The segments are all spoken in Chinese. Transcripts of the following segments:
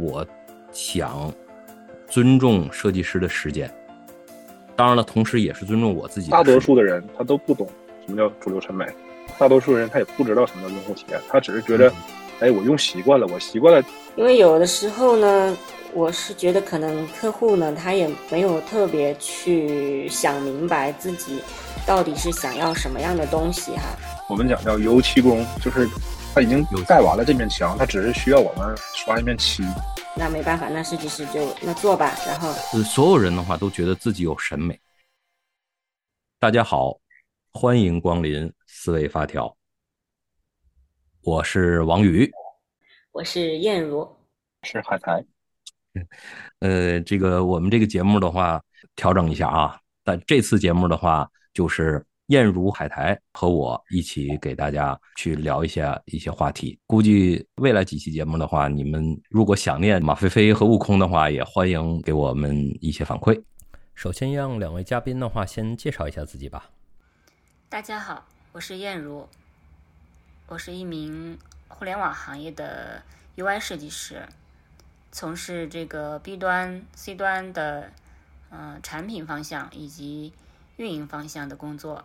我想尊重设计师的时间，当然了，同时也是尊重我自己。大多数的人他都不懂什么叫主流审美，大多数人他也不知道什么叫用户体验，他只是觉得，哎，我用习惯了，我习惯了。因为有的时候呢，我是觉得可能客户呢，他也没有特别去想明白自己到底是想要什么样的东西哈。我们讲叫油漆工，就是他已经盖完了这面墙，他只是需要我们刷一面漆。那没办法，那设计师就那做吧。然后，所有人的话都觉得自己有审美。大家好，欢迎光临思维发条，我是王宇。我是燕如，是海苔。呃，这个我们这个节目的话，调整一下啊。但这次节目的话，就是燕如、海苔和我一起给大家去聊一下一些话题。估计未来几期节目的话，你们如果想念马飞飞和悟空的话，也欢迎给我们一些反馈。首先让两位嘉宾的话先介绍一下自己吧。大家好，我是燕如，我是一名。互联网行业的 UI 设计师，从事这个 B 端、C 端的嗯产品方向以及运营方向的工作。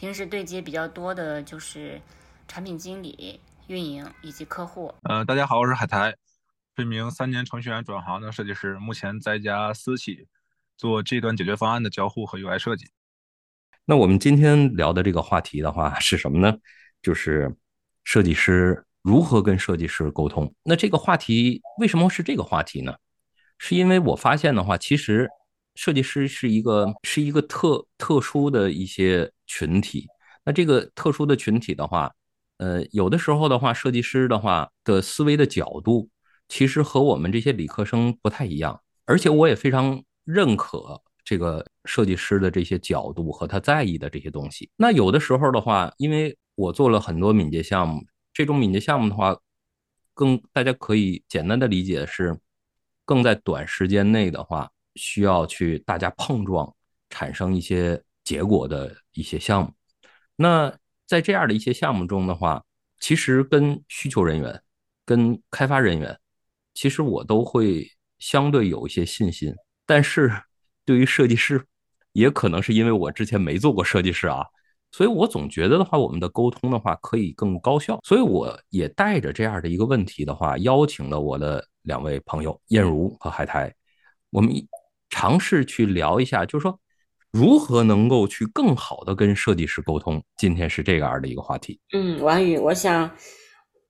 平时对接比较多的就是产品经理、运营以及客户。呃，大家好，我是海苔，是一名三年程序员转行的设计师，目前在家私企做 G 端解决方案的交互和 UI 设计。那我们今天聊的这个话题的话是什么呢？就是。设计师如何跟设计师沟通？那这个话题为什么是这个话题呢？是因为我发现的话，其实设计师是一个是一个特特殊的一些群体。那这个特殊的群体的话，呃，有的时候的话，设计师的话的思维的角度，其实和我们这些理科生不太一样。而且我也非常认可这个设计师的这些角度和他在意的这些东西。那有的时候的话，因为我做了很多敏捷项目，这种敏捷项目的话，更大家可以简单的理解是，更在短时间内的话，需要去大家碰撞，产生一些结果的一些项目。那在这样的一些项目中的话，其实跟需求人员、跟开发人员，其实我都会相对有一些信心。但是对于设计师，也可能是因为我之前没做过设计师啊。所以我总觉得的话，我们的沟通的话可以更高效。所以我也带着这样的一个问题的话，邀请了我的两位朋友燕如和海苔，我们尝试去聊一下，就是说如何能够去更好的跟设计师沟通。今天是这样的一个话题。嗯，王宇，我想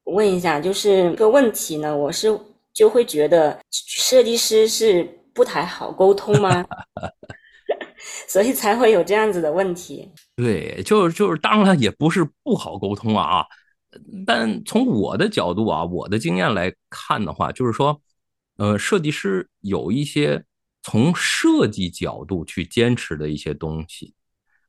问一下，就是个问题呢，我是就会觉得设计师是不太好沟通吗？所以才会有这样子的问题。对，就是就是，当然也不是不好沟通啊。但从我的角度啊，我的经验来看的话，就是说，呃，设计师有一些从设计角度去坚持的一些东西。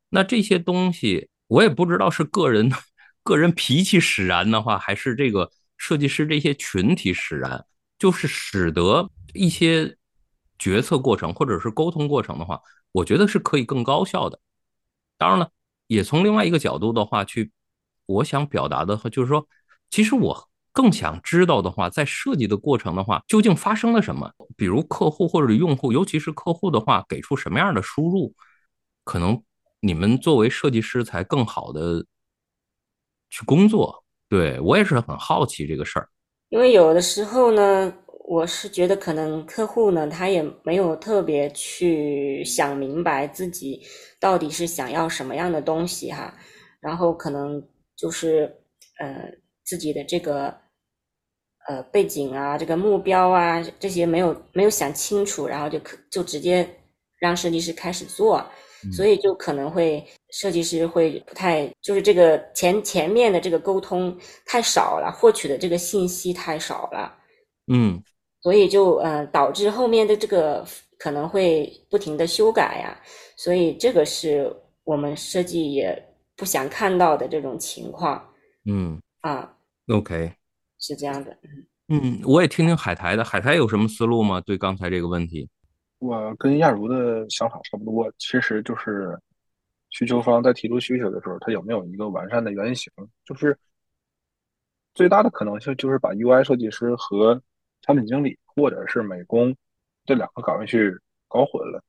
那这些东西，我也不知道是个人 个人脾气使然的话，还是这个设计师这些群体使然，就是使得一些决策过程或者是沟通过程的话。我觉得是可以更高效的。当然了，也从另外一个角度的话去，我想表达的话就是说，其实我更想知道的话，在设计的过程的话，究竟发生了什么？比如客户或者用户，尤其是客户的话，给出什么样的输入，可能你们作为设计师才更好的去工作。对我也是很好奇这个事儿，因为有的时候呢。我是觉得可能客户呢，他也没有特别去想明白自己到底是想要什么样的东西哈，然后可能就是呃自己的这个呃背景啊，这个目标啊这些没有没有想清楚，然后就可就直接让设计师开始做，所以就可能会设计师会不太就是这个前前面的这个沟通太少了，获取的这个信息太少了，嗯。所以就呃导致后面的这个可能会不停的修改呀，所以这个是我们设计也不想看到的这种情况。嗯啊，OK，是这样的。嗯，我也听听海苔的，海苔有什么思路吗？对刚才这个问题，我跟亚茹的想法差不多，其实就是需求方在提出需求的时候，他有没有一个完善的原型？就是最大的可能性就是把 UI 设计师和产品经理或者是美工这两个岗位去搞混了。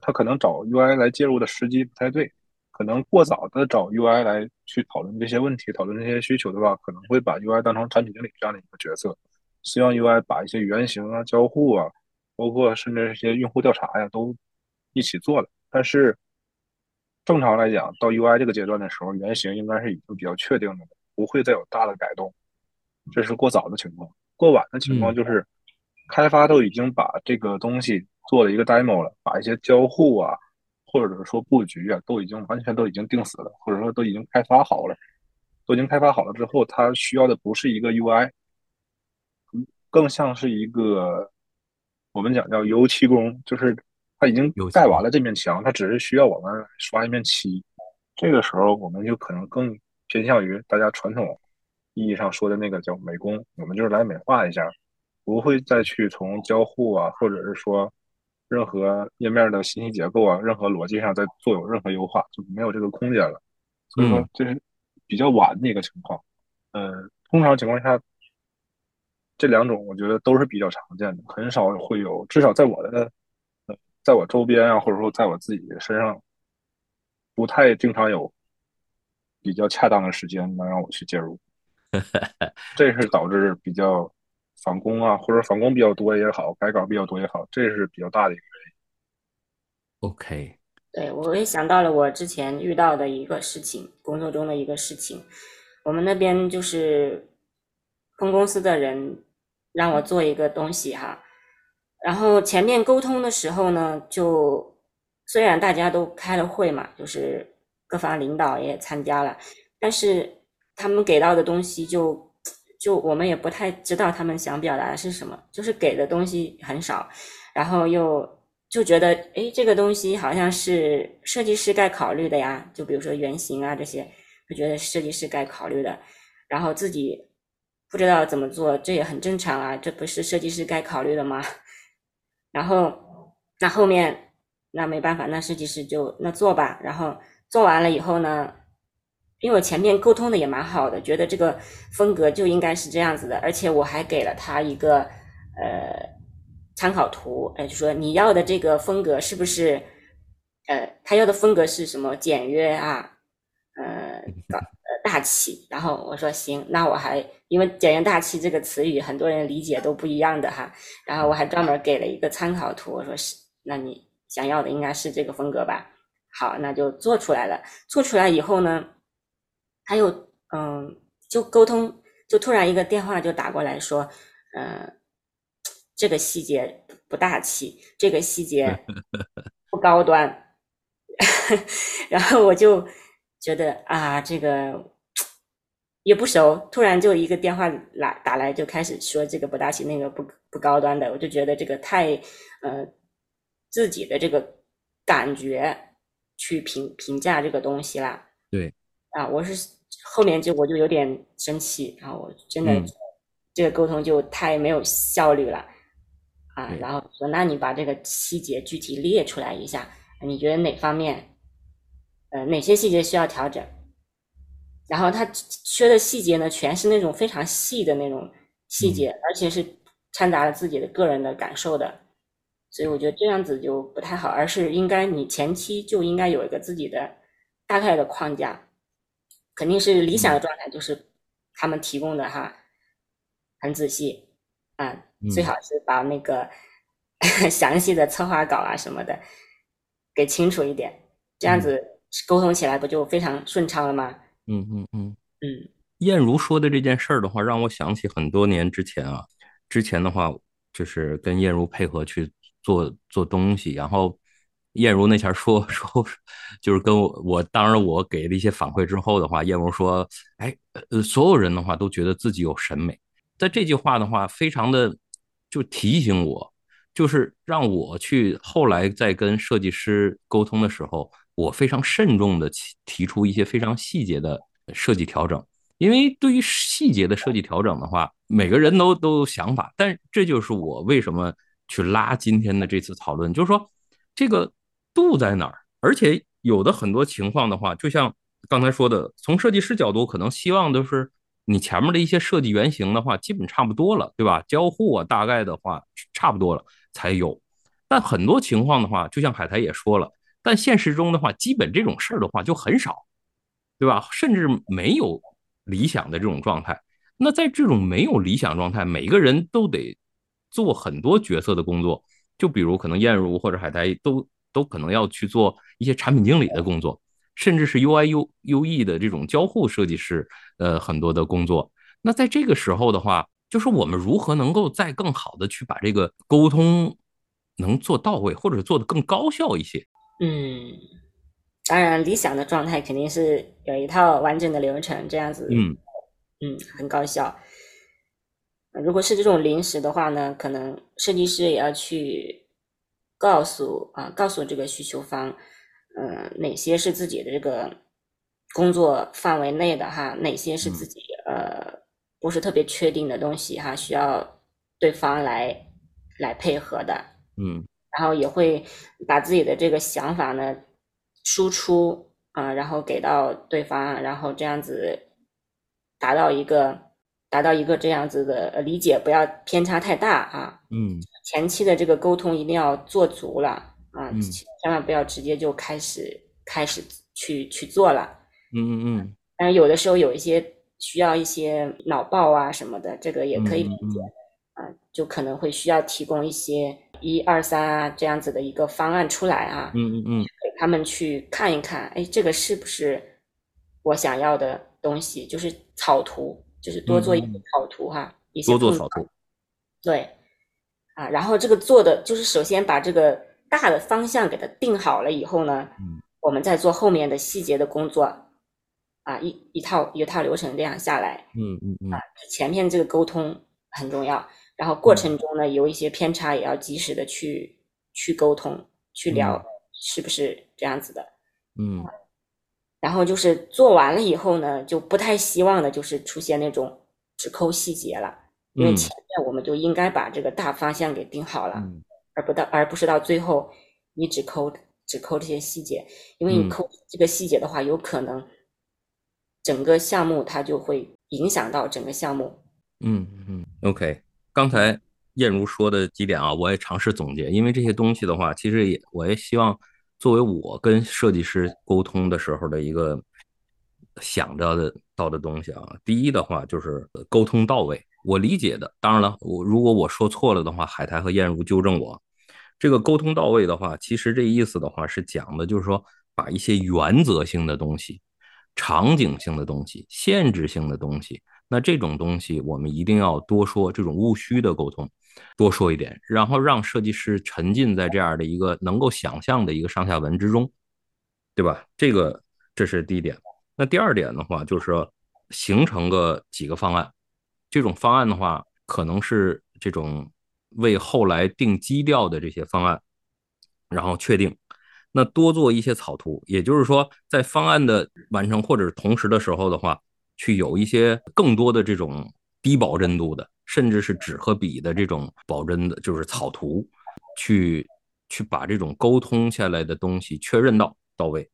他可能找 UI 来介入的时机不太对，可能过早的找 UI 来去讨论这些问题、讨论这些需求的话，可能会把 UI 当成产品经理这样的一个角色，希望 UI 把一些原型啊、交互啊，包括甚至一些用户调查呀，都一起做了。但是正常来讲，到 UI 这个阶段的时候，原型应该是已经比较确定的了，不会再有大的改动。这是过早的情况，过晚的情况就是开发都已经把这个东西。做了一个 demo 了，把一些交互啊，或者说布局啊，都已经完全都已经定死了，或者说都已经开发好了，都已经开发好了之后，它需要的不是一个 UI，更像是一个我们讲叫油漆工，就是它已经盖完了这面墙，它只是需要我们刷一面漆。这个时候，我们就可能更偏向于大家传统意义上说的那个叫美工，我们就是来美化一下，不会再去从交互啊，或者是说。任何页面的信息结构啊，任何逻辑上在做有任何优化，就没有这个空间了。所以说这是比较晚的一个情况。呃，通常情况下，这两种我觉得都是比较常见的，很少会有，至少在我的呃，在我周边啊，或者说在我自己身上，不太经常有比较恰当的时间能让我去介入。这是导致比较。返工啊，或者返工比较多也好，改稿比较多也好，这是比较大的一个原因。OK，对我也想到了我之前遇到的一个事情，工作中的一个事情。我们那边就是分公司的人让我做一个东西哈，然后前面沟通的时候呢，就虽然大家都开了会嘛，就是各方领导也参加了，但是他们给到的东西就。就我们也不太知道他们想表达的是什么，就是给的东西很少，然后又就觉得，哎，这个东西好像是设计师该考虑的呀。就比如说原型啊这些，就觉得设计师该考虑的，然后自己不知道怎么做，这也很正常啊，这不是设计师该考虑的吗？然后那后面那没办法，那设计师就那做吧。然后做完了以后呢？因为我前面沟通的也蛮好的，觉得这个风格就应该是这样子的，而且我还给了他一个呃参考图，哎，就说你要的这个风格是不是呃他要的风格是什么简约啊，呃呃大气，然后我说行，那我还因为简约大气这个词语很多人理解都不一样的哈，然后我还专门给了一个参考图，我说是，那你想要的应该是这个风格吧？好，那就做出来了，做出来以后呢？还有，嗯，就沟通，就突然一个电话就打过来说，嗯，这个细节不大气，这个细节 不高端，然后我就觉得啊，这个也不熟，突然就一个电话来打来，就开始说这个不大气，那个不不高端的，我就觉得这个太，呃，自己的这个感觉去评评价这个东西啦。对，啊，我是。后面就我就有点生气，然后我真的这个沟通就太没有效率了啊！然后说，那你把这个细节具体列出来一下，你觉得哪方面，呃，哪些细节需要调整？然后他缺的细节呢，全是那种非常细的那种细节，而且是掺杂了自己的个人的感受的，所以我觉得这样子就不太好，而是应该你前期就应该有一个自己的大概的框架。肯定是理想的状态，就是他们提供的哈，很仔细啊，最好是把那个 详细的策划稿啊什么的给清楚一点，这样子沟通起来不就非常顺畅了吗？嗯嗯嗯嗯。燕如说的这件事儿的话，让我想起很多年之前啊，之前的话就是跟燕如配合去做做东西，然后。燕如那前说 说，就是跟我我当然我给了一些反馈之后的话，燕如说，哎，呃，所有人的话都觉得自己有审美，在这句话的话，非常的就提醒我，就是让我去后来在跟设计师沟通的时候，我非常慎重的提提出一些非常细节的设计调整，因为对于细节的设计调整的话，每个人都都有想法，但这就是我为什么去拉今天的这次讨论，就是说这个。度在哪儿？而且有的很多情况的话，就像刚才说的，从设计师角度，可能希望的是你前面的一些设计原型的话，基本差不多了，对吧？交互啊，大概的话差不多了才有。但很多情况的话，就像海苔也说了，但现实中的话，基本这种事儿的话就很少，对吧？甚至没有理想的这种状态。那在这种没有理想状态，每个人都得做很多角色的工作。就比如可能燕如或者海苔都都可能要去做一些产品经理的工作，甚至是 UI U U E 的这种交互设计师，呃，很多的工作。那在这个时候的话，就是我们如何能够再更好的去把这个沟通能做到位，或者做得更高效一些？嗯，当然，理想的状态肯定是有一套完整的流程，这样子，嗯嗯，很高效。如果是这种临时的话呢，可能设计师也要去告诉啊，告诉这个需求方，嗯，哪些是自己的这个工作范围内的哈，哪些是自己呃不是特别确定的东西哈，需要对方来来配合的，嗯，然后也会把自己的这个想法呢输出啊，然后给到对方，然后这样子达到一个。达到一个这样子的理解，不要偏差太大啊。嗯，前期的这个沟通一定要做足了啊，千万不要直接就开始开始去去做了。嗯嗯嗯。但是有的时候有一些需要一些脑爆啊什么的，这个也可以理解啊，就可能会需要提供一些一二三啊这样子的一个方案出来啊。嗯嗯嗯。给他们去看一看，哎，这个是不是我想要的东西？就是草图。就是多做一些草图哈，一些多做草图，对，啊，然后这个做的就是首先把这个大的方向给它定好了以后呢，嗯，我们再做后面的细节的工作，啊，一一套一套流程这样下来，嗯嗯嗯，啊，前面这个沟通很重要，然后过程中呢有一些偏差也要及时的去去沟通去聊，是不是这样子的，嗯。然后就是做完了以后呢，就不太希望的就是出现那种只抠细节了，因为前面我们就应该把这个大方向给定好了，而不到而不是到最后你只抠只抠这些细节，因为你抠这个细节的话，有可能整个项目它就会影响到整个项目。嗯嗯，OK，刚才燕如说的几点啊，我也尝试总结，因为这些东西的话，其实也我也希望。作为我跟设计师沟通的时候的一个想着的到的东西啊，第一的话就是沟通到位。我理解的，当然了，我如果我说错了的话，海苔和燕如纠正我。这个沟通到位的话，其实这意思的话是讲的，就是说把一些原则性的东西、场景性的东西、限制性的东西，那这种东西我们一定要多说这种务虚的沟通。多说一点，然后让设计师沉浸在这样的一个能够想象的一个上下文之中，对吧？这个这是第一点。那第二点的话，就是形成个几个方案，这种方案的话，可能是这种为后来定基调的这些方案，然后确定。那多做一些草图，也就是说，在方案的完成或者同时的时候的话，去有一些更多的这种低保真度的。甚至是纸和笔的这种保真的，就是草图，去去把这种沟通下来的东西确认到到位。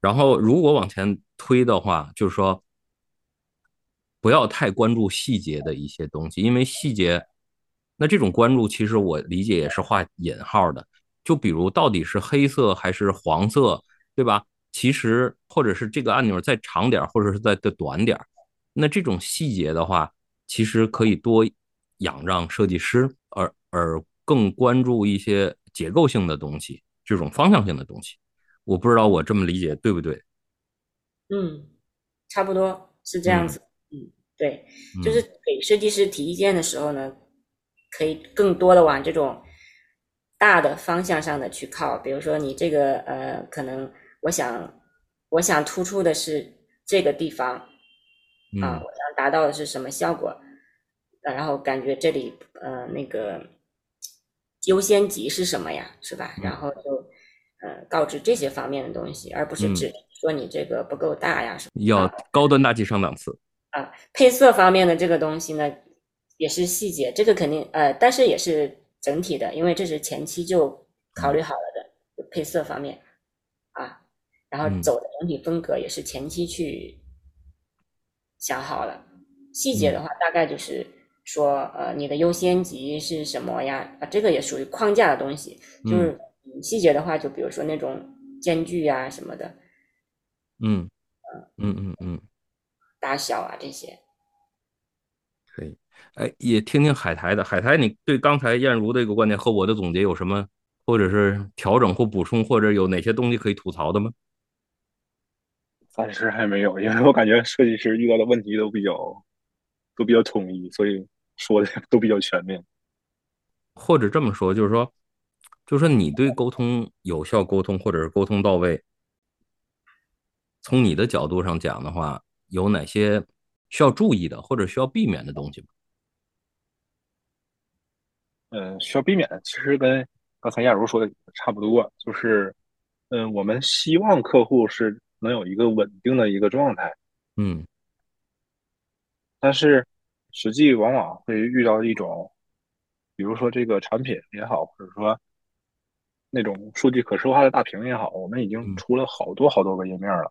然后，如果往前推的话，就是说不要太关注细节的一些东西，因为细节，那这种关注其实我理解也是画引号的。就比如到底是黑色还是黄色，对吧？其实或者是这个按钮再长点，或者是再再短点，那这种细节的话。其实可以多仰仗设计师，而而更关注一些结构性的东西，这种方向性的东西。我不知道我这么理解对不对？嗯，差不多是这样子。嗯，对，就是给设计师提意见的时候呢，可以更多的往这种大的方向上的去靠。比如说你这个呃，可能我想我想突出的是这个地方。啊，我想达到的是什么效果？然后感觉这里呃那个优先级是什么呀？是吧？然后就呃告知这些方面的东西，而不是只说你这个不够大呀什么。要高端大气上档次啊！配色方面的这个东西呢，也是细节，这个肯定呃，但是也是整体的，因为这是前期就考虑好了的配色方面啊，然后走的整体风格也是前期去。想好了，细节的话，大概就是说，呃，你的优先级是什么呀？啊，这个也属于框架的东西。就是细节的话，就比如说那种间距啊什么的，嗯嗯嗯嗯，大小啊这些。可以，哎，也听听海苔的。海苔，你对刚才燕如的一个观点和我的总结有什么，或者是调整或补充，或者有哪些东西可以吐槽的吗？暂时还没有，因为我感觉设计师遇到的问题都比较都比较统一，所以说的 都比较全面。或者这么说，就是说，就是说你对沟通有效沟通，或者是沟通到位，从你的角度上讲的话，有哪些需要注意的，或者需要避免的东西吗？嗯，需要避免的其实跟刚才亚茹说的差不多，就是，嗯，我们希望客户是。能有一个稳定的一个状态，嗯，但是实际往往会遇到一种，比如说这个产品也好，或者说那种数据可视化的大屏也好，我们已经出了好多好多个页面了，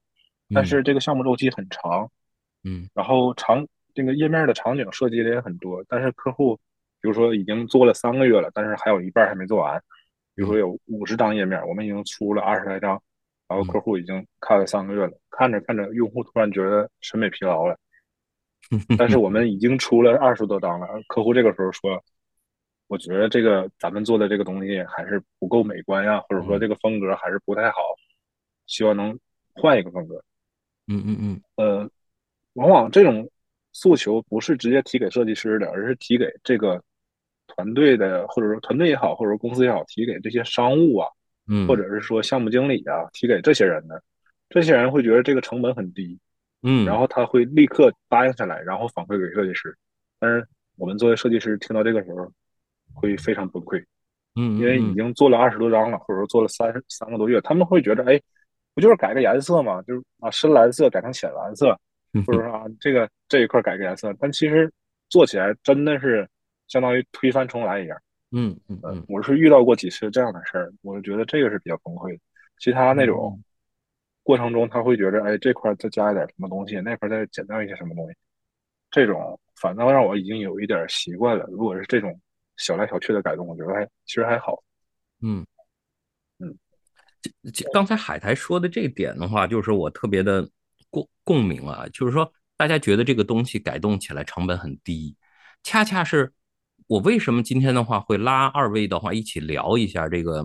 但是这个项目周期很长，嗯，然后长这个页面的场景设计的也很多，但是客户比如说已经做了三个月了，但是还有一半还没做完，比如说有五十张页面，我们已经出了二十来张。然后客户已经看了三个月了，看着看着，用户突然觉得审美疲劳了。但是我们已经出了二十多张了，客户这个时候说：“我觉得这个咱们做的这个东西还是不够美观呀，或者说这个风格还是不太好，希望能换一个风格。”嗯嗯嗯。呃，往往这种诉求不是直接提给设计师的，而是提给这个团队的，或者说团队也好，或者说公司也好，提给这些商务啊。嗯，或者是说项目经理啊，提给这些人的，这些人会觉得这个成本很低，嗯，然后他会立刻答应下来，然后反馈给设计师。但是我们作为设计师，听到这个时候会非常崩溃，嗯，因为已经做了二十多张了，或者说做了三三个多月，他们会觉得，哎，不就是改个颜色吗？就是啊，深蓝色改成浅蓝色，或者说啊，这个这一块改个颜色，但其实做起来真的是相当于推翻重来一样。嗯嗯嗯，我是遇到过几次这样的事儿，我就觉得这个是比较崩溃的。其他那种过程中，他会觉得，哎，这块再加一点什么东西，那块再减掉一些什么东西，这种反倒让我已经有一点习惯了。如果是这种小来小去的改动，我觉得还其实还好。嗯嗯，刚才海苔说的这点的话，就是我特别的共共鸣啊，就是说大家觉得这个东西改动起来成本很低，恰恰是。我为什么今天的话会拉二位的话一起聊一下这个，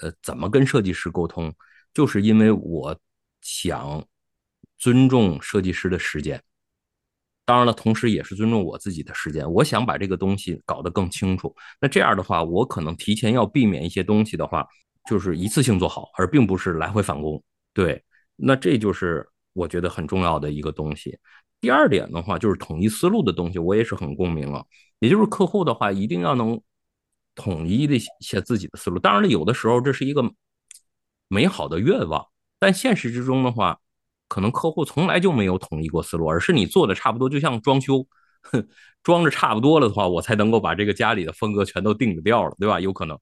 呃，怎么跟设计师沟通？就是因为我想尊重设计师的时间，当然了，同时也是尊重我自己的时间。我想把这个东西搞得更清楚。那这样的话，我可能提前要避免一些东西的话，就是一次性做好，而并不是来回返工。对，那这就是我觉得很重要的一个东西。第二点的话，就是统一思路的东西，我也是很共鸣了。也就是客户的话，一定要能统一的写自己的思路。当然了，有的时候这是一个美好的愿望，但现实之中的话，可能客户从来就没有统一过思路，而是你做的差不多，就像装修，装着差不多了的话，我才能够把这个家里的风格全都定掉了，对吧？有可能。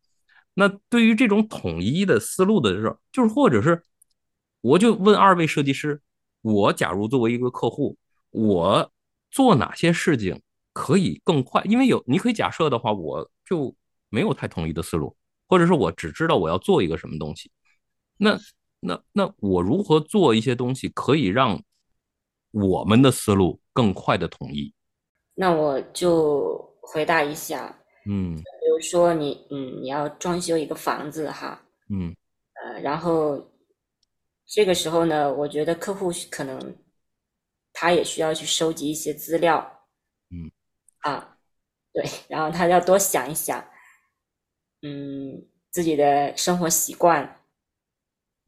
那对于这种统一的思路的时候，就是或者是，我就问二位设计师，我假如作为一个客户，我做哪些事情？可以更快，因为有你可以假设的话，我就没有太统一的思路，或者是我只知道我要做一个什么东西。那那那我如何做一些东西可以让我们的思路更快的统一？那我就回答一下，嗯，比如说你嗯你要装修一个房子哈，嗯呃，然后这个时候呢，我觉得客户可能他也需要去收集一些资料。嗯啊，对，然后他要多想一想，嗯，自己的生活习惯，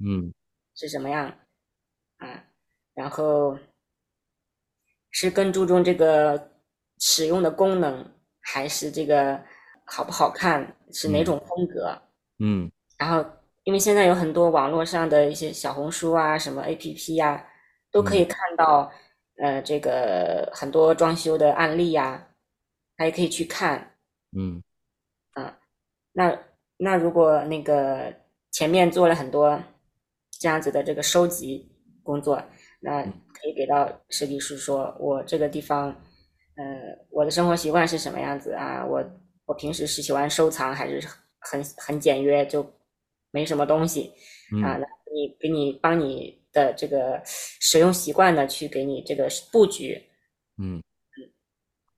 嗯，是什么样啊？然后是更注重这个使用的功能，还是这个好不好看？是哪种风格？嗯，然后因为现在有很多网络上的一些小红书啊，什么 APP 呀，都可以看到，呃，这个很多装修的案例呀。还可以去看，嗯，啊，那那如果那个前面做了很多这样子的这个收集工作，那可以给到设计师说，我这个地方呃，我的生活习惯是什么样子啊？我我平时是喜欢收藏还是很很简约，就没什么东西啊？那你给你帮你的这个使用习惯呢，去给你这个布局，嗯，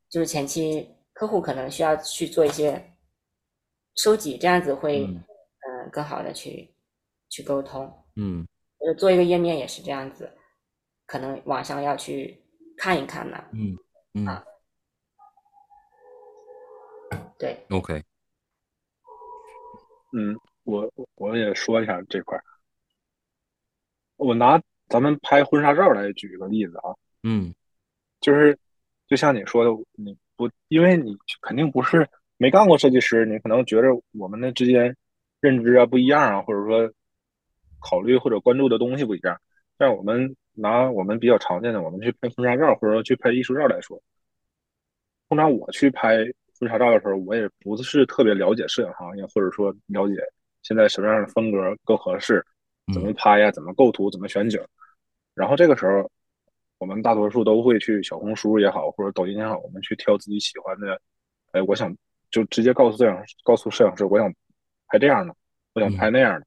就是前期客户可能需要去做一些收集，这样子会嗯。更好的去去沟通，嗯，呃，做一个页面也是这样子，可能网上要去看一看呢，嗯。嗯，对，OK，嗯，我我也说一下这块儿，我拿咱们拍婚纱照来举个例子啊，嗯，就是就像你说的，你不因为你肯定不是没干过设计师，你可能觉着我们的之间认知啊不一样啊，或者说考虑或者关注的东西不一样，但我们。拿我们比较常见的，我们去拍婚纱照或者说去拍艺术照来说，通常我去拍婚纱照的时候，我也不是特别了解摄影行业，或者说了解现在什么样的风格更合适，怎么拍呀，怎么构图，怎么选景。然后这个时候，我们大多数都会去小红书也好，或者抖音也好，我们去挑自己喜欢的。哎，我想就直接告诉摄影告诉摄影师，我想拍这样的，我想拍那样的。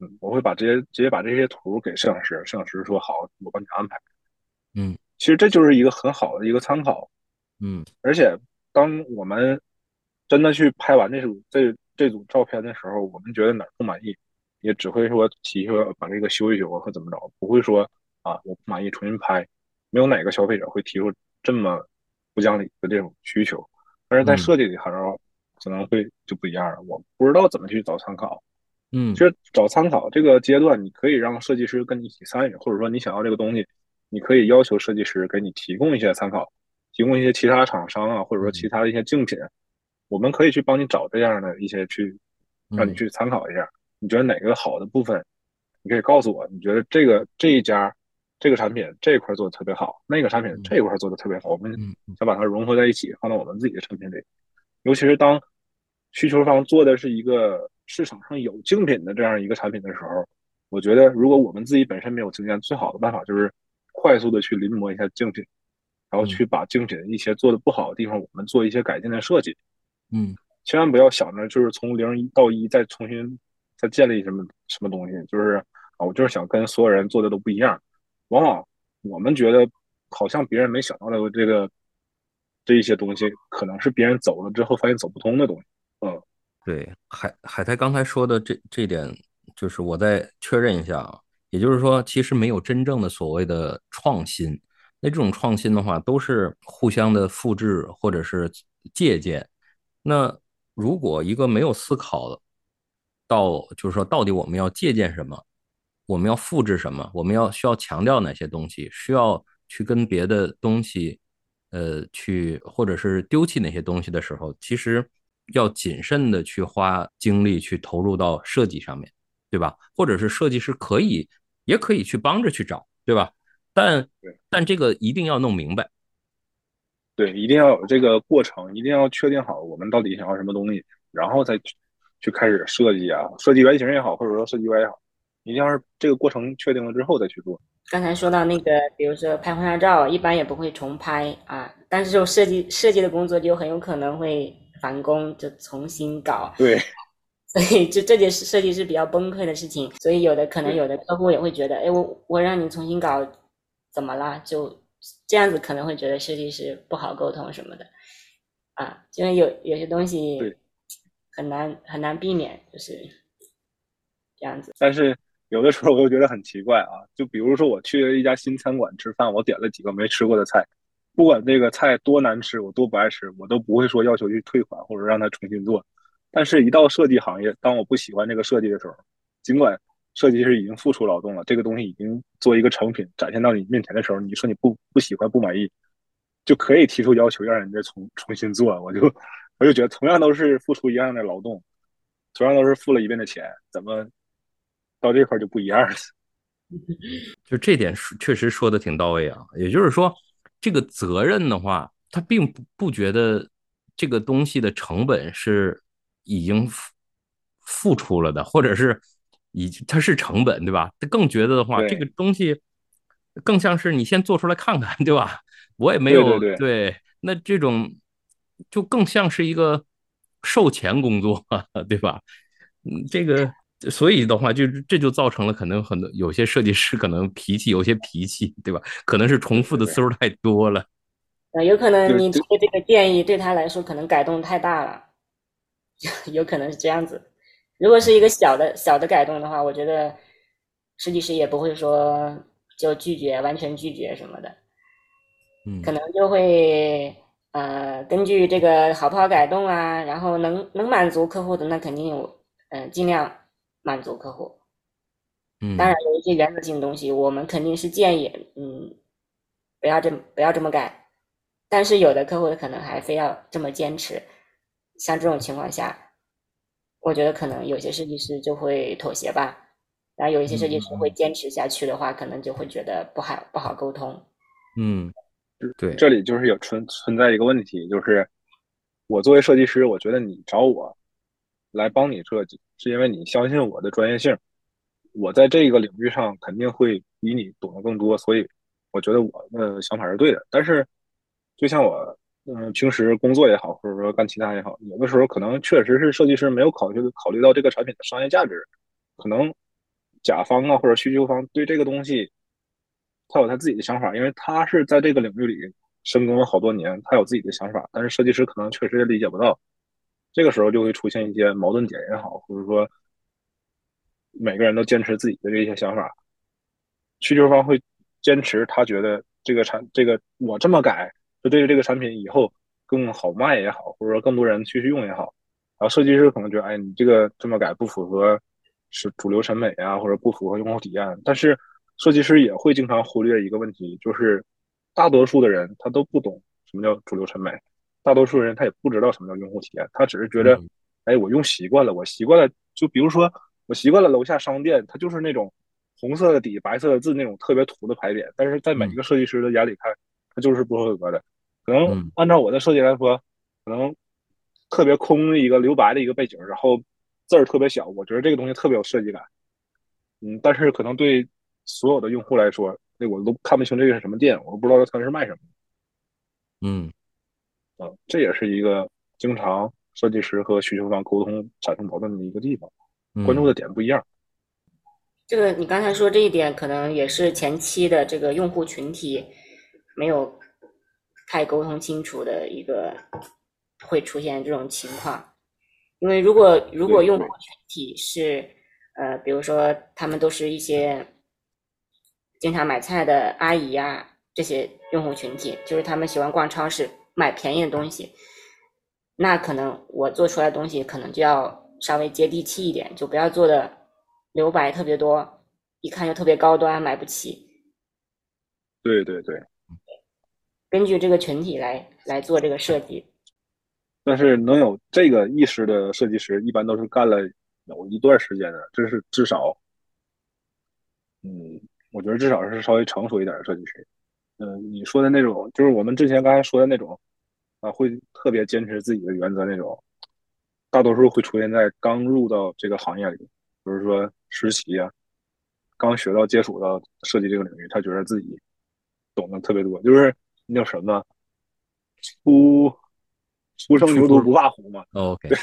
嗯，我会把这些直接把这些图给摄影师，摄影师说好，我帮你安排。嗯，其实这就是一个很好的一个参考。嗯，而且当我们真的去拍完这组这这组照片的时候，我们觉得哪儿不满意，也只会说提说把这个修一修或怎么着，不会说啊我不满意重新拍。没有哪个消费者会提出这么不讲理的这种需求。但是在设计里时候可能会就不一样了，我不知道怎么去找参考。嗯，其实找参考这个阶段，你可以让设计师跟你一起参与，或者说你想要这个东西，你可以要求设计师给你提供一些参考，提供一些其他厂商啊，或者说其他的一些竞品，我们可以去帮你找这样的一些去，让你去参考一下。你觉得哪个好的部分，你可以告诉我。你觉得这个这一家这个产品这一块做的特别好，那个产品这一块做的特别好，我们想把它融合在一起，放到我们自己的产品里。尤其是当需求方做的是一个。市场上有竞品的这样一个产品的时候，我觉得如果我们自己本身没有经验，最好的办法就是快速的去临摹一下竞品，然后去把竞品一些做的不好的地方，我们做一些改进的设计。嗯，千万不要想着就是从零到一再重新再建立什么什么东西，就是啊，我就是想跟所有人做的都不一样。往往我们觉得好像别人没想到的这个这一些东西，可能是别人走了之后发现走不通的东西。嗯。对海海苔刚才说的这这点，就是我再确认一下啊，也就是说，其实没有真正的所谓的创新，那这种创新的话，都是互相的复制或者是借鉴。那如果一个没有思考到，就是说到底我们要借鉴什么，我们要复制什么，我们要需要强调哪些东西，需要去跟别的东西，呃，去或者是丢弃哪些东西的时候，其实。要谨慎的去花精力去投入到设计上面，对吧？或者是设计师可以，也可以去帮着去找，对吧？但但这个一定要弄明白，对，一定要有这个过程，一定要确定好我们到底想要什么东西，然后再去去开始设计啊，设计原型也好，或者说设计 UI 也好，一定要是这个过程确定了之后再去做。刚才说到那个，比如说拍婚纱照，一般也不会重拍啊，但是这种设计设计的工作就很有可能会。返工就重新搞，对，所以就这件事设计是比较崩溃的事情，所以有的可能有的客户也会觉得，哎，我我让你重新搞，怎么了？就这样子可能会觉得设计师不好沟通什么的，啊，因为有有些东西很难很难避免，就是这样子。但是有的时候我又觉得很奇怪啊，就比如说我去了一家新餐馆吃饭，我点了几个没吃过的菜。不管这个菜多难吃，我多不爱吃，我都不会说要求去退款或者让他重新做。但是，一到设计行业，当我不喜欢这个设计的时候，尽管设计师已经付出劳动了，这个东西已经做一个成品展现到你面前的时候，你说你不不喜欢、不满意，就可以提出要求让人家重重新做。我就我就觉得，同样都是付出一样的劳动，同样都是付了一遍的钱，怎么到这块就不一样了？就这点确实说的挺到位啊，也就是说。这个责任的话，他并不不觉得这个东西的成本是已经付付出了的，或者是已它是成本，对吧？他更觉得的话，这个东西更像是你先做出来看看，对吧？我也没有对那这种就更像是一个售前工作，对吧？嗯，这个所以的话，就这就造成了可能很多有些设计师可能脾气有些脾气，对吧？可能是重复的次数太多了。啊，有可能你提的这个建议对他来说可能改动太大了，有可能是这样子。如果是一个小的小的改动的话，我觉得设计师也不会说就拒绝，完全拒绝什么的。嗯，可能就会呃根据这个好不好改动啊，然后能能满足客户的，那肯定有嗯尽量满足客户。嗯，当然有一些原则性的东西，我们肯定是建议嗯不要这不要这么改。但是有的客户可能还非要这么坚持，像这种情况下，我觉得可能有些设计师就会妥协吧。然后有一些设计师会坚持下去的话，可能就会觉得不好不好沟通。嗯。对，这里就是有存存在一个问题，就是我作为设计师，我觉得你找我来帮你设计，是因为你相信我的专业性，我在这个领域上肯定会比你懂得更多，所以我觉得我的想法是对的。但是，就像我嗯平时工作也好，或者说干其他也好，有的时候可能确实是设计师没有考虑考虑到这个产品的商业价值，可能甲方啊或者需求方对这个东西。他有他自己的想法，因为他是在这个领域里深耕了好多年，他有自己的想法，但是设计师可能确实也理解不到，这个时候就会出现一些矛盾点也好，或者说每个人都坚持自己的这些想法，需求方会坚持他觉得这个产这个我这么改，就对于这个产品以后更好卖也好，或者说更多人去用也好，然后设计师可能觉得，哎，你这个这么改不符合是主流审美啊，或者不符合用户体验，但是。设计师也会经常忽略一个问题，就是大多数的人他都不懂什么叫主流审美，大多数人他也不知道什么叫用户体验，他只是觉得，哎，我用习惯了，我习惯了，就比如说我习惯了楼下商店，它就是那种红色的底、白色的字那种特别土的牌匾，但是在每一个设计师的眼里看，它就是不合格的。可能按照我的设计来说，可能特别空的一个留白的一个背景，然后字儿特别小，我觉得这个东西特别有设计感。嗯，但是可能对。所有的用户来说，那我都看不清这个是什么店，我都不知道它是卖什么。嗯，啊，这也是一个经常设计师和需求方沟通产生矛盾的一个地方，关注的点不一样。这个你刚才说这一点，可能也是前期的这个用户群体没有太沟通清楚的一个会出现这种情况。因为如果如果用户群体是呃，比如说他们都是一些。经常买菜的阿姨呀，这些用户群体，就是他们喜欢逛超市买便宜的东西。那可能我做出来的东西可能就要稍微接地气一点，就不要做的留白特别多，一看就特别高端，买不起。对对对，根据这个群体来来做这个设计。但是能有这个意识的设计师，一般都是干了有一段时间的，这是至少，嗯。我觉得至少是稍微成熟一点的设计师，嗯，你说的那种，就是我们之前刚才说的那种，啊，会特别坚持自己的原则那种，大多数会出现在刚入到这个行业里，比如说实习啊，刚学到接触到设计这个领域，他觉得自己懂得特别多，就是那叫什么，初初生牛犊不怕虎嘛，OK。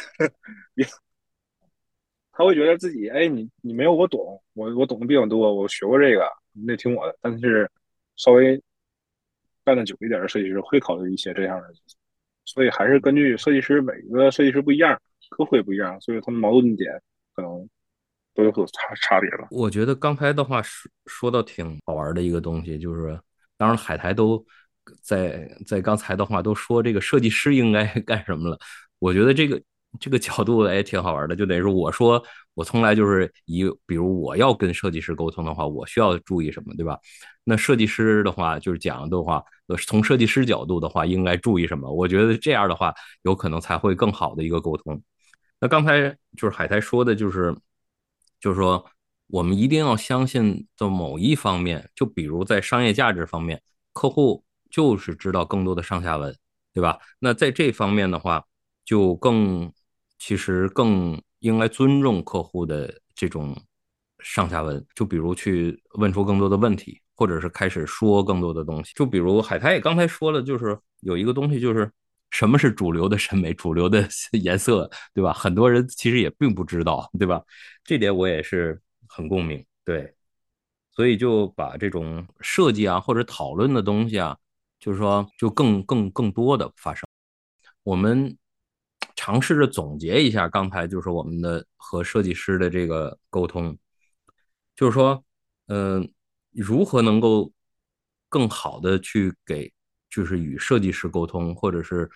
他会觉得自己，哎，你你没有我懂，我我懂的比较多，我学过这个，你得听我的。但是稍微干的久一点的设计师会考虑一些这样的，所以还是根据设计师每个设计师不一样，客户也不一样，所以他们矛盾点可能都有所差差别吧。我觉得刚才的话说说到挺好玩的一个东西，就是当然海苔都在在刚才的话都说这个设计师应该 干什么了，我觉得这个。这个角度也挺好玩的，就等于说，我说我从来就是以，比如我要跟设计师沟通的话，我需要注意什么，对吧？那设计师的话就是讲的话，从设计师角度的话应该注意什么？我觉得这样的话有可能才会更好的一个沟通。那刚才就是海苔说的，就是就是说我们一定要相信的某一方面，就比如在商业价值方面，客户就是知道更多的上下文，对吧？那在这方面的话，就更。其实更应该尊重客户的这种上下文，就比如去问出更多的问题，或者是开始说更多的东西。就比如海苔也刚才说了，就是有一个东西，就是什么是主流的审美、主流的 颜色，对吧？很多人其实也并不知道，对吧？这点我也是很共鸣，对。所以就把这种设计啊或者讨论的东西啊，就是说就更更更多的发生。我们尝试着总结一下刚才就是我们的和设计师的这个沟通，就是说，嗯，如何能够更好的去给就是与设计师沟通，或者是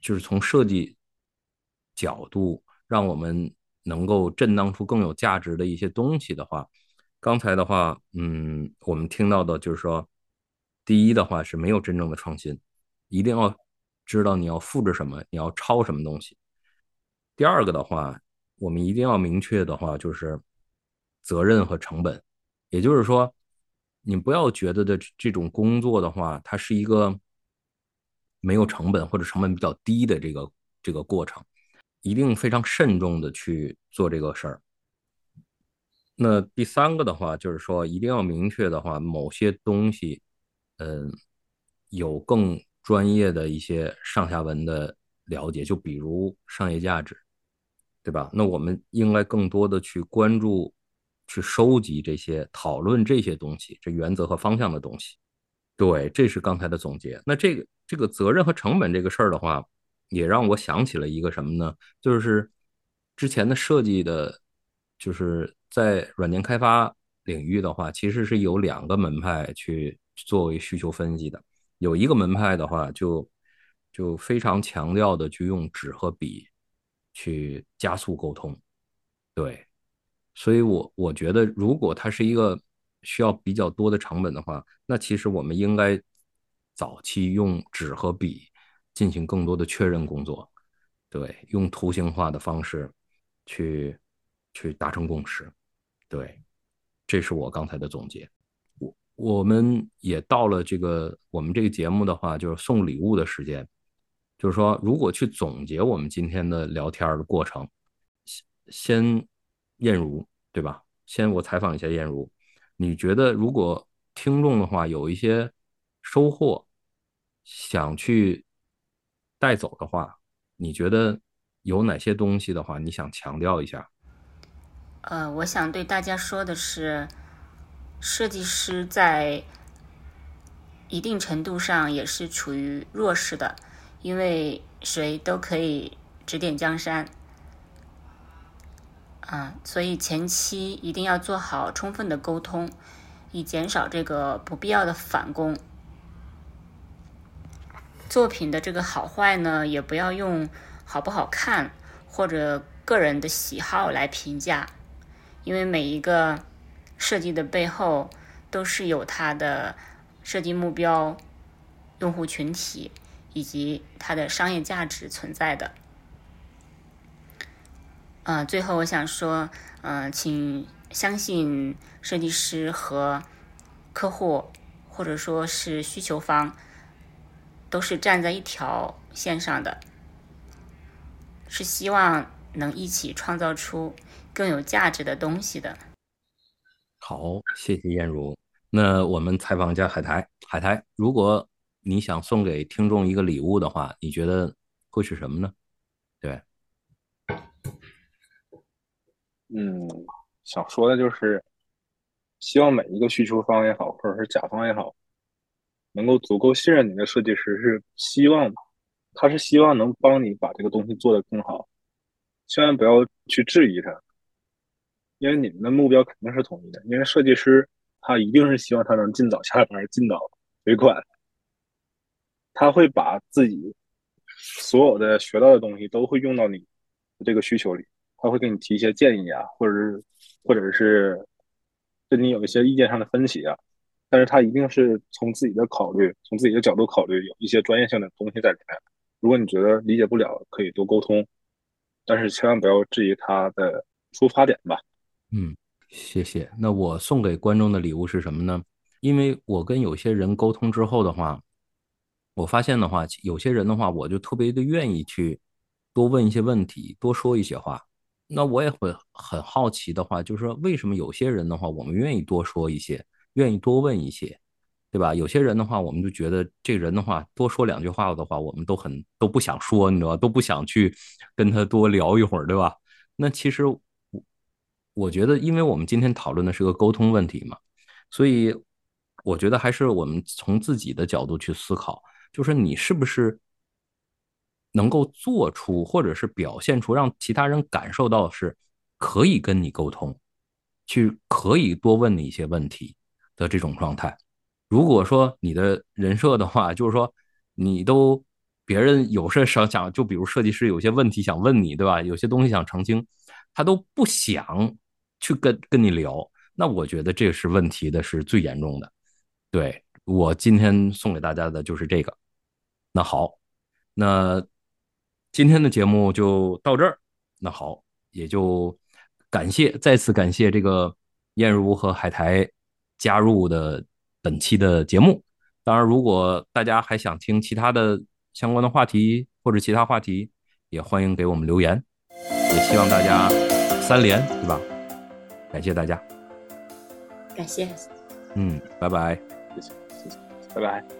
就是从设计角度让我们能够震荡出更有价值的一些东西的话。刚才的话，嗯，我们听到的就是说，第一的话是没有真正的创新，一定要知道你要复制什么，你要抄什么东西。第二个的话，我们一定要明确的话就是责任和成本，也就是说，你不要觉得的这种工作的话，它是一个没有成本或者成本比较低的这个这个过程，一定非常慎重的去做这个事儿。那第三个的话，就是说一定要明确的话，某些东西，嗯，有更专业的一些上下文的了解，就比如商业价值，对吧？那我们应该更多的去关注、去收集这些、讨论这些东西，这原则和方向的东西。对，这是刚才的总结。那这个这个责任和成本这个事儿的话，也让我想起了一个什么呢？就是之前的设计的，就是。在软件开发领域的话，其实是有两个门派去作为需求分析的。有一个门派的话，就就非常强调的去用纸和笔去加速沟通。对，所以我我觉得，如果它是一个需要比较多的成本的话，那其实我们应该早期用纸和笔进行更多的确认工作。对，用图形化的方式去。去达成共识，对，这是我刚才的总结。我们也到了这个我们这个节目的话，就是送礼物的时间。就是说，如果去总结我们今天的聊天的过程，先燕如对吧？先我采访一下燕如，你觉得如果听众的话有一些收获，想去带走的话，你觉得有哪些东西的话，你想强调一下？呃，我想对大家说的是，设计师在一定程度上也是处于弱势的，因为谁都可以指点江山，啊，所以前期一定要做好充分的沟通，以减少这个不必要的返工。作品的这个好坏呢，也不要用好不好看或者个人的喜好来评价。因为每一个设计的背后都是有它的设计目标、用户群体以及它的商业价值存在的。嗯，最后我想说，嗯，请相信设计师和客户或者说是需求方都是站在一条线上的，是希望能一起创造出。更有价值的东西的。好，谢谢燕如。那我们采访一下海苔。海苔，如果你想送给听众一个礼物的话，你觉得会是什么呢？对，嗯，想说的就是，希望每一个需求方也好，或者是甲方也好，能够足够信任你的设计师，是希望他是希望能帮你把这个东西做得更好，千万不要去质疑他。因为你们的目标肯定是统一的，因为设计师他一定是希望他能尽早下班、尽早回款，他会把自己所有的学到的东西都会用到你这个需求里，他会给你提一些建议啊，或者是或者是跟你有一些意见上的分歧啊，但是他一定是从自己的考虑、从自己的角度考虑，有一些专业性的东西在里面。如果你觉得理解不了，可以多沟通，但是千万不要质疑他的出发点吧。嗯，谢谢。那我送给观众的礼物是什么呢？因为我跟有些人沟通之后的话，我发现的话，有些人的话，我就特别的愿意去多问一些问题，多说一些话。那我也会很好奇的话，就是说为什么有些人的话，我们愿意多说一些，愿意多问一些，对吧？有些人的话，我们就觉得这个人的话多说两句话的话，我们都很都不想说，你知道吧？都不想去跟他多聊一会儿，对吧？那其实我觉得，因为我们今天讨论的是个沟通问题嘛，所以我觉得还是我们从自己的角度去思考，就是你是不是能够做出或者是表现出让其他人感受到是可以跟你沟通，去可以多问你一些问题的这种状态。如果说你的人设的话，就是说你都别人有事想想，就比如设计师有些问题想问你，对吧？有些东西想澄清，他都不想去跟跟你聊，那我觉得这是问题的是最严重的。对我今天送给大家的就是这个。那好，那今天的节目就到这儿。那好，也就感谢再次感谢这个燕如和海苔加入的。本期的节目，当然，如果大家还想听其他的相关的话题或者其他话题，也欢迎给我们留言。也希望大家三连，对吧？感谢大家，感谢，嗯，拜拜，谢谢，谢谢，拜拜。